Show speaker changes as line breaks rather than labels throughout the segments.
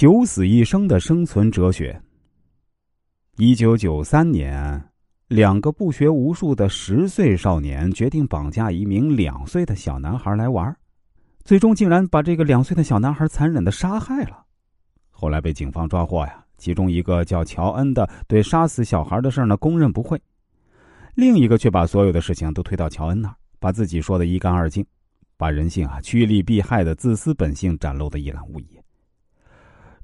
九死一生的生存哲学。一九九三年，两个不学无术的十岁少年决定绑架一名两岁的小男孩来玩，最终竟然把这个两岁的小男孩残忍的杀害了。后来被警方抓获呀，其中一个叫乔恩的对杀死小孩的事呢供认不讳，另一个却把所有的事情都推到乔恩那儿，把自己说的一干二净，把人性啊趋利避害的自私本性展露的一览无遗。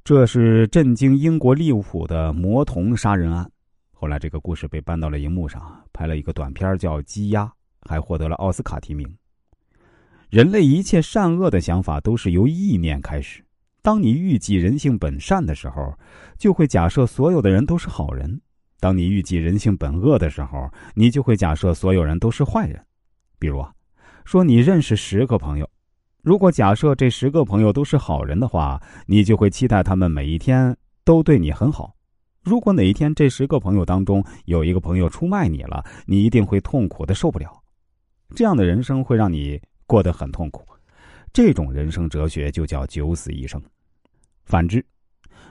这是震惊英国利物浦的魔童杀人案。后来，这个故事被搬到了荧幕上，拍了一个短片叫《鸡鸭》，还获得了奥斯卡提名。人类一切善恶的想法都是由意念开始。当你预计人性本善的时候，就会假设所有的人都是好人；当你预计人性本恶的时候，你就会假设所有人都是坏人。比如，说你认识十个朋友。如果假设这十个朋友都是好人的话，你就会期待他们每一天都对你很好。如果哪一天这十个朋友当中有一个朋友出卖你了，你一定会痛苦的受不了。这样的人生会让你过得很痛苦。这种人生哲学就叫九死一生。反之，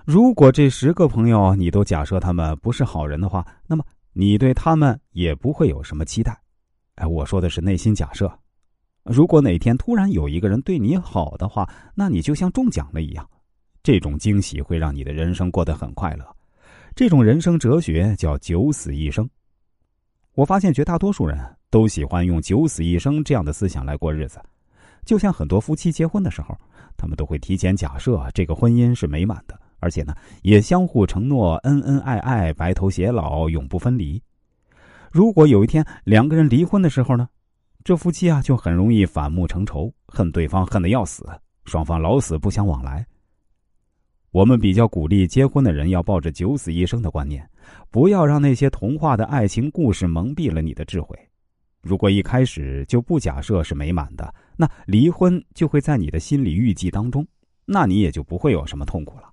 如果这十个朋友你都假设他们不是好人的话，那么你对他们也不会有什么期待。哎，我说的是内心假设。如果哪天突然有一个人对你好的话，那你就像中奖了一样，这种惊喜会让你的人生过得很快乐。这种人生哲学叫九死一生。我发现绝大多数人都喜欢用九死一生这样的思想来过日子，就像很多夫妻结婚的时候，他们都会提前假设这个婚姻是美满的，而且呢也相互承诺恩恩爱爱、白头偕老、永不分离。如果有一天两个人离婚的时候呢？这夫妻啊，就很容易反目成仇，恨对方恨得要死，双方老死不相往来。我们比较鼓励结婚的人要抱着九死一生的观念，不要让那些童话的爱情故事蒙蔽了你的智慧。如果一开始就不假设是美满的，那离婚就会在你的心理预计当中，那你也就不会有什么痛苦了。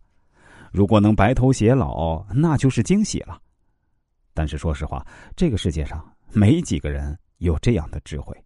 如果能白头偕老，那就是惊喜了。但是说实话，这个世界上没几个人。有这样的智慧。